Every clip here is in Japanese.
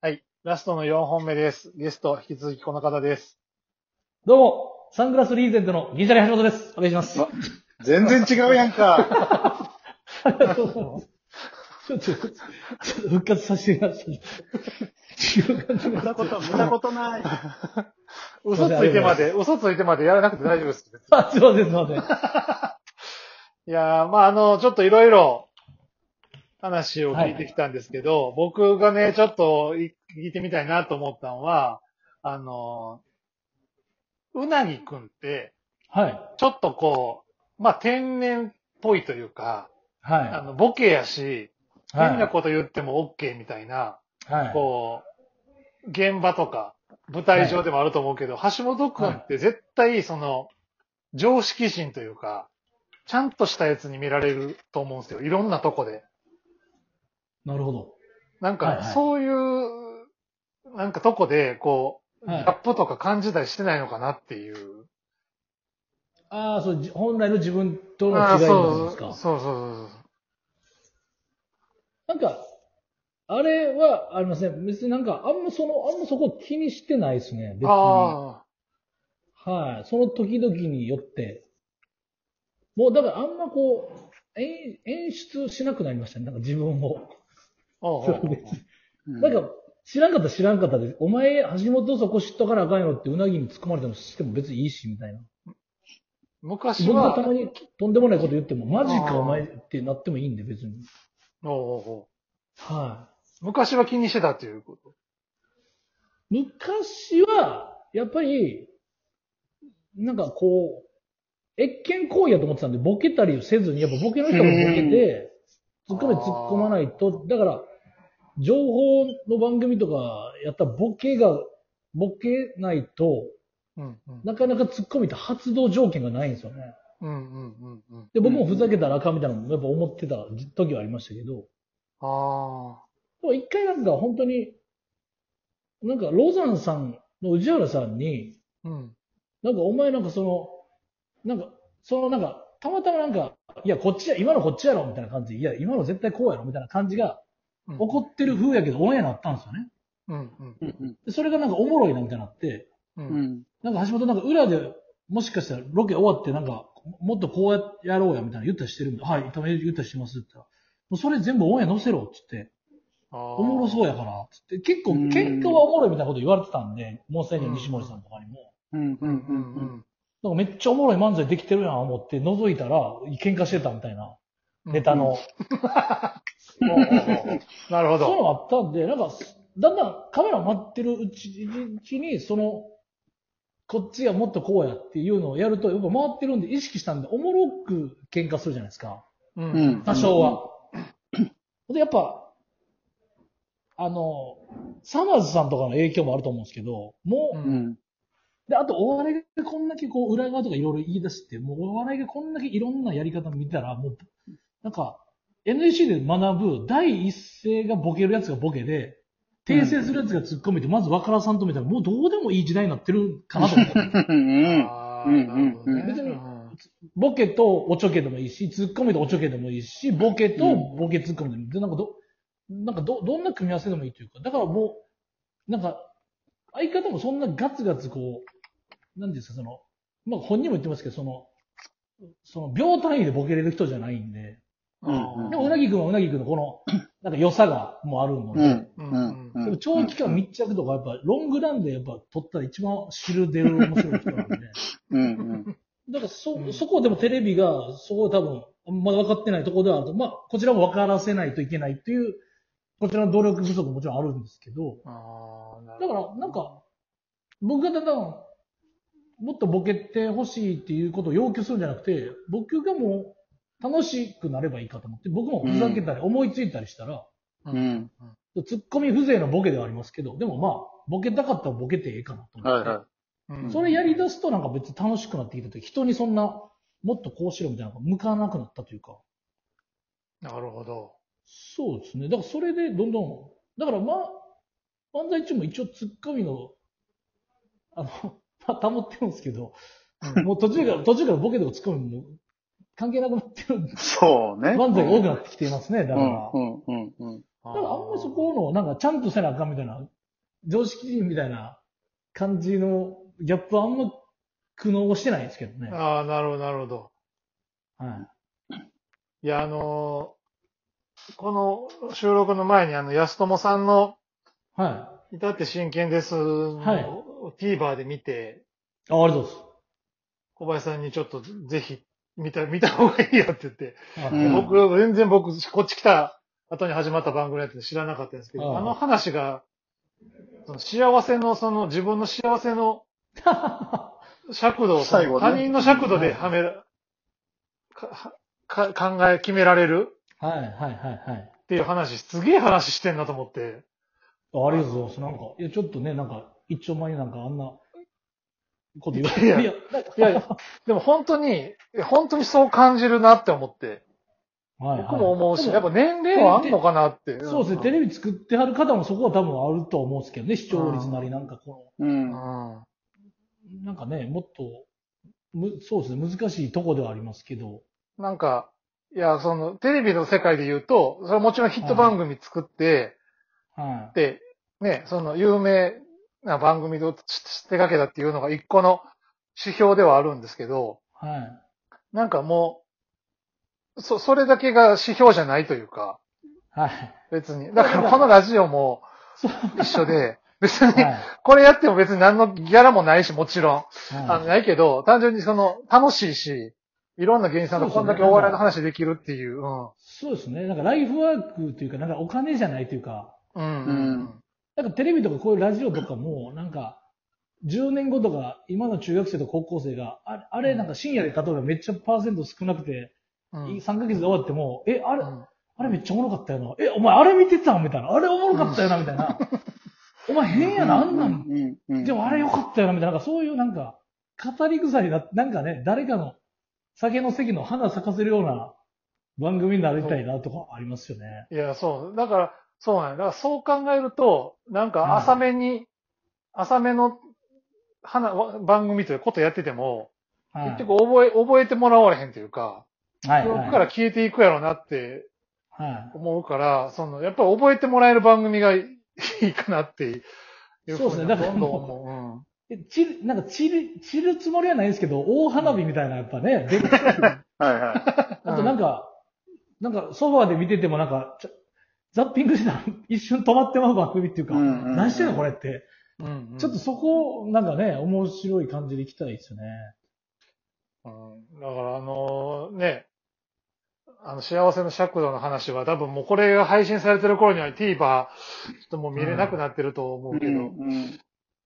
はい。ラストの4本目です。ゲスト、引き続きこの方です。どうも、サングラスリーゼントのギリシャリ橋本です。お願いします。わ全然違うやんか。ちょっと、ちょっと復活させてください。違う感じが見たこと、見たことない。嘘ついてまで、嘘ついてまでやらなくて大丈夫です。あ、すいません、すいません。いやー、まああの、ちょっといろいろ話を聞いてきたんですけど、僕がね、ちょっとい聞いてみたいなと思ったのは、あの、うなぎくんって、はい。ちょっとこう、まあ天然っぽいというか、あはの、ボケやし、い。はい。変なこと言っても OK みたいな、はい。こう、現場とか、舞台上でもあると思うけど、橋本くんって絶対その、常識人というか、ちゃんとしたやつに見られると思うんですよ。いろんなとこで。なるほど。なんか、はいはいそういう、なんかとこで、こう、はいギャップとか感じたりしてないのかなっていう。ああ、そう、じ本来の自分とのああ違いなんそうですか。そうそうそうなんか、あれはありません。別になんか、あんまその、あんまそこ気にしてないですね。別に。あはい。その時々によって。もう、だからあんまこう、演演出しなくなりましたね。なんか自分を。あ。おうおうおうなんか、知らんかったら知らんかったで、お前、橋本そこ知っとかなあかんよってうなぎに突っ込まれてもしても別にいいし、みたいな。昔僕がたは、まにとんでもないこと言っても、マジかお前ってなってもいいんで、別に。おうおうは昔は気にしてたっていうこと？い。昔は、やっぱり、なんかこう、越見行為やと思ってたんで、ボケたりせずに、やっぱボケの人もボケて、突っ込め突っ込まないと、だから、情報の番組とかやったらボケが、ボケないと、うんうん。なかなか突っ込みって発動条件がないんですよね。うんうんうんうん。で、僕もふざけたらあかんみたいなのもやっぱ思ってた時はありましたけど、あでも一回なんか本当に、なんかロザンさんの宇治原さんに、あ。うん。なんかお前なんかその、なんか、そのなんか、たまたまなんか、いや、こっちや、今のこっちやろみたいな感じで、いや、今の絶対こうやろみたいな感じがうん怒ってる風やけど、オンエアになったんですよね。うんうんうんでそれがなんかおもろいなみたいになって、う。うんん。なんか橋本なんか裏で、もしかしたらロケ終わってなんか、もっとこうややろうやみたいな言ったりしてるんで、はい、たまに言ったりしてますって言ったら、もうそれ全部オンエア載せろって言って、おおもろそうやから、つって、結構うん喧嘩はおもろいみたいなこと言われてたんで、モーセンの西森さんとかにも。うん。うん。うんうんうん。なんかめっちゃおもろい漫才できてるやん思って覗いたら、喧嘩してたみたいな、ネタの。なるほど。そういうのがあったんで、なんか、だんだんカメラ待ってるうちうちに、その、こっちがもっとこうやっていうのをやると、やっぱ回ってるんで意識したんで、おもろく喧嘩するじゃないですか。ううんん。多少は。で、やっぱ、あの、サマーズさんとかの影響もあると思うんですけど、もう、ううんん。で、あとお笑いがこんだけこう裏側とかいろいろ言い出して、もうお笑いがこんだけいろんなやり方見たら、もう、なんか、NSC で学ぶ第一声がボケるやつがボケで、訂正するやつが突っ込めて、まず若らさんと見たら、もうどうでもいい時代になってるかなと思って。うん。あうんーなるほどね別にうんボケとおちょけでもいいし、突っ込みとおちょけでもいいし、ボケとボケ突っ込みでもいい。で、なんかど、なんかど、どんな組み合わせでもいいというか、だからもう、なんか、相方もそんなガツガツこう、なんですか、その、まあ本人も言ってますけど、その、その秒単位でボケれる人じゃないんで、うんでもうなぎくんはうなぎくんのこの、なんか良さがもうあるので、うん。ううんん。でも長期間密着とかやっぱロングランでやっぱ撮ったら一番知る出る面白い人なんで、うん。だからそ、うんそこでもテレビが、そこ多分、まだ分かってないところではあると、まあ、こちらも分からせないといけないっていう、こちらの努力不足ももちろんあるんですけど、あーなるだから、なんか、僕がだんだん、もっとボケてほしいっていうことを要求するんじゃなくて、僕がもう楽しくなればいいかと思って、僕もふざけたり思いついたりしたら、うん。ツッコミ風情のボケではありますけど、でもまあ、ボケたかったらボケてええかなと思って。はいはうんそれやり出すとなんか別に楽しくなってきてて、人にそんな、もっとこうしろみたいなのが向かなくなったというか。なるほど。そうですね。だからそれでどんどん、だからまあ、漫才中も一応ツッコミの、あの、まあ、保ってるんですけど、もう途中から、途中からボケとかツッコミも関係なくなってるそうね。漫才が多くなってきていますね。だうから。ん。うん。うん。うん。あだからあんまりそこの、なんかちゃんとせなあかんみたいな、常識人みたいな感じのギャップはあんま苦悩してないですけどね。はああ、なるほど、なるほど。い。いや、あのーこの収録の前にあの、安友さんの、は至って真剣ですの、はい TVer で見て、い。あ、ありがとうござい小林さんにちょっとぜひ見た、見た方がいいよって言って、ます。うんはい僕、全然僕、こっち来た後に始まった番組やって知らなかったんですけど、あの話が、その幸せの、その自分の幸せの尺度を、最後ね他人の尺度ではめら、かか考え、決められるはい、はい、はい、はい。っていう話、すげえ話してんなと思って。あありがとうございます。なんか、いや、ちょっとね、なんか、一丁前になんかあんなこと言われいやいや、いやいや、でも本当に、本当にそう感じるなって思って。はい、はい。僕も思うし、でやっぱ年齢はあんのかなって。そうですね、テレビ作ってはる方もそこは多分あると思うんですけどね、視聴率なりなんかこうん。うん。の、なんかね、もっと、むそうですね、難しいとこではありますけど、なんか、いや、その、テレビの世界で言うと、それはもちろんヒット番組作って、はで、ね、その、有名な番組を手掛けたっていうのが一個の指標ではあるんですけど、い、はい。なんかもう、そ、それだけが指標じゃないというか、はい。別に。だからこのラジオもそう。一緒で、別に、はい。これやっても別に何のギャラもないし、もちろん。あの、はいないけど、単純にその、楽しいし、いろんな芸人さんとこんだけお笑いの話できるっていう。うん。そうですね。なんかライフワークというか、なんかお金じゃないというか、うん。うんなんかテレビとかこういうラジオとかも、なんか、10年後とか、今の中学生と高校生が、ああれなんか深夜で例えばめっちゃパーセント少なくて、うん。3ヶ月で終わっても、え、あれ、うんあれめっちゃおもろかったよな。え、お前あれ見てたんみたいな。あれおもろかったよなみたいな。お前変やな、あんなん。でもあれ良かったよなみたいな。なんかそういうなんか、語り草にななんかね、誰かの酒の席の花咲かせるような番組になりたいなとかありますよね。いや、そう。だから、そうなんや。だからそう考えると、なんか浅めに、浅めの花、わ番組ということやってても、はい。結局覚え、覚えてもらわれへんというか、はい、記はい。憶から消えていくやろうなってはい。思うから、その、やっぱり覚えてもらえる番組がいいかなっていうふそうですねだからどんどん思え散る、なんか散る、散るつもりはないんですけど、大花火みたいなやっぱね、ではいはあとなんか、なんかソファーで見ててもなんか、ちょザッピングしてたら一瞬止まってまう番組っていうか、うんうんうん何してんのこれって。う。うんうんちょっとそこ、なんかね、面白い感じでいきたいですよね。うんだからあのね、あの幸せの尺度の話は多分もうこれが配信されてる頃には TVer、ちょっともう見れなくなってると思うい。けど、うん。い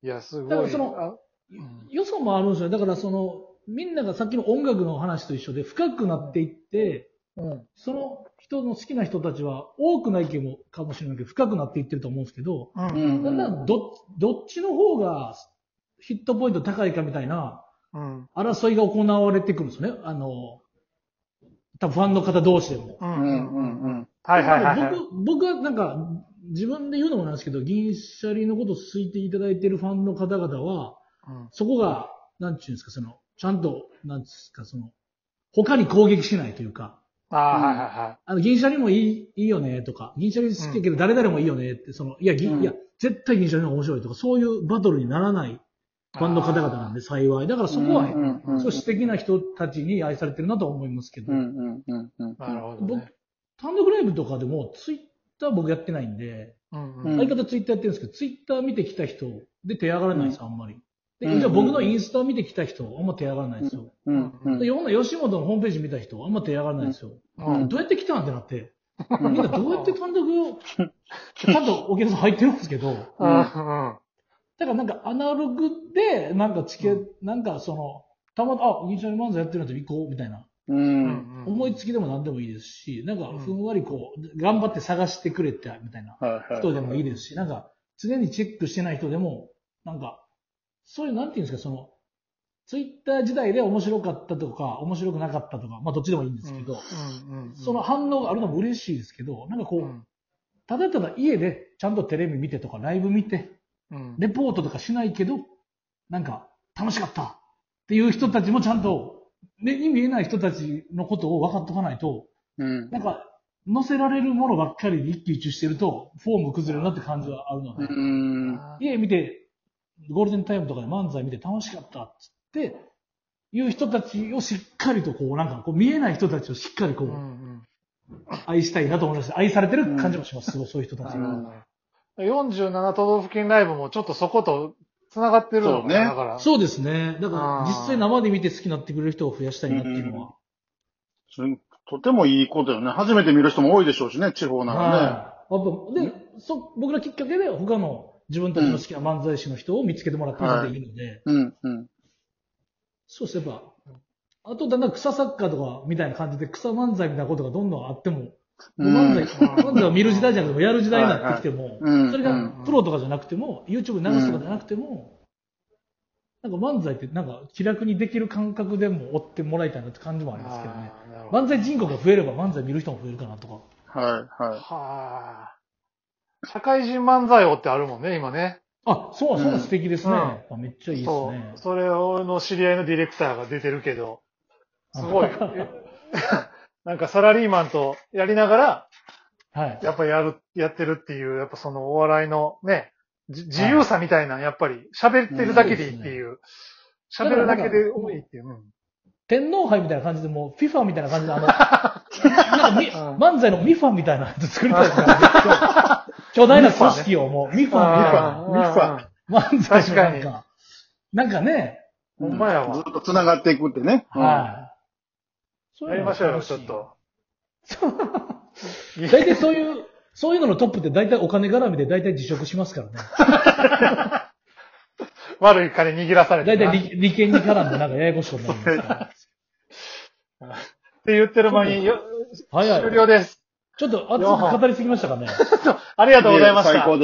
や、すごい。だからそのあうん良さもあるんですよ。だからその、みんながさっきの音楽の話と一緒で深くなっていって、うん。その人の好きな人たちは多くないけどかもしれないけど、深くなっていってると思うんですけど、うん。うんだんだんどどっちの方がヒットポイント高いかみたいなうん。争いが行われてくるんですよね。あの、多分ファンの方同士でも。う。うんん。うん。うん。はいはいはいはい。僕、僕はなんか、自分で言うのもなんですけど、銀シャリのことを好いていただいているファンの方々は、うんそこが、なんていうんですか、その、ちゃんと、なんですか、その、他に攻撃しないというか、ああ、はいはいはあの、銀シャリもいい、いいよね、とか、銀シャリ好きやけど誰々もいいよねって、その、いや、銀、うんいや、絶対銀シャリの方が面白いとか、そういうバトルにならないファンの方々なんで、幸い。だからそこは、うんうんそう素敵な人たちに愛されてるなとは思いますけど、うん。うん。うん。なるほど僕ね。、単独ライブとかでも、ツイッター僕やってないんで、うんうん相方ツイッターやってるんですけど、ツイッター見てきた人で手上がらないんですよ、あんまり。で、うんじゃあ僕のインスタ見てきた人、あんま手上がらないんですよ。うん。うんで、世の吉本のホームページ見た人、あんま手上がらないんですよ。うんどうやって来たんってなって、みんなどうやって単独を、ちゃんとお客さん入ってるんですけど、だうんうん。からなんかアナログで、なんかチケ、なんかその、たまたま、あ、銀シャリ漫才やってるんだったら行こう、みたいな。う。うんん思いつきでも何でもいいですし、なんかふんわりこう、頑張って探してくれて、みたいな。人でもいいですし、なんか常にチェックしてない人でも、なんか、そういう、なんていうんですか、その、ツイッター時代で面白かったとか、面白くなかったとか、まあどっちでもいいんですけど。その反応があるのも嬉しいですけど、なんかこう、うんただただ家でちゃんとテレビ見てとか、ライブ見て、うん。レポートとかしないけど、なんか楽しかったっていう人たちもちゃんと、目に見えない人たちのことを分かっとかないと、うん。なんか乗せられるものばっかりで一喜一憂してると、フォーム崩れるなって感じはあるのうで、ん。家見て、ゴールデンタイムとかで漫才見て楽しかったっつって、いう人たちをしっかりとこう、なんかこう見えない人たちをしっかりこう、うんうん愛したいなと思いました。愛されてる感じもします、すごいそういう人たちが。うん47都道府県ライブもちょっとそこと繋がってるのねだから。そうですね。だから実際生で見て好きになってくれる人を増やしたいなっていうのは。それとてもいいことよね。初めて見る人も多いでしょうしね、地方ならね。はい。やっぱで、そ、僕らきっかけで他の自分たちの好きな漫才師の人を見つけてもらってもでいいので、うん、うん。そうすれば、あとだんだん草サッカーとかみたいな感じで草漫才みたいなことがどんどんあっても、うん漫才、漫才を見る時代じゃなくても やる時代になってきても、うんそれがプロとかじゃなくても、YouTube に流すとかじゃなくても、なんか漫才ってなんか気楽にできる感覚でも追ってもらいたいなって感じもありますけどね。漫才人口が増えれば漫才見る人も増えるかなとか。はい、はい。はあ。社会人漫才王ってあるもんね、今ね。あ、そう、そう、うん素敵ですね。うんあめっちゃいいですそうね。。それをの知り合いのディレクターが出てるけど、すごい。なんかサラリーマンとやりながら、はい。やっぱやる、やってるっていう、やっぱそのお笑いのね、じ自由さみたいな、やっぱり喋ってるだけでいいっていう。喋るだけでいいっていう。うん天皇杯みたいな感じで、もう、FIFA みたいな感じで、あの、なんかみ、うん漫才のミファみたいなやつ作りたいですね。巨大な組織をもう、ミファみたいな。ミファ漫才のなん確か、なんかね、ほんまやわずっと繋がっていくってね。はい。そうやりましょうよ、ちょっと。と。大体そういう、そういうののトップって大体お金絡みで大体辞職しますからね。悪い金握らされてな。大体利利権に絡んでなんかややこしいことになりますから。って言ってる間によ、はいはい終了です。ちょっと熱く語りすぎましたかね。ありがとうございました。最高です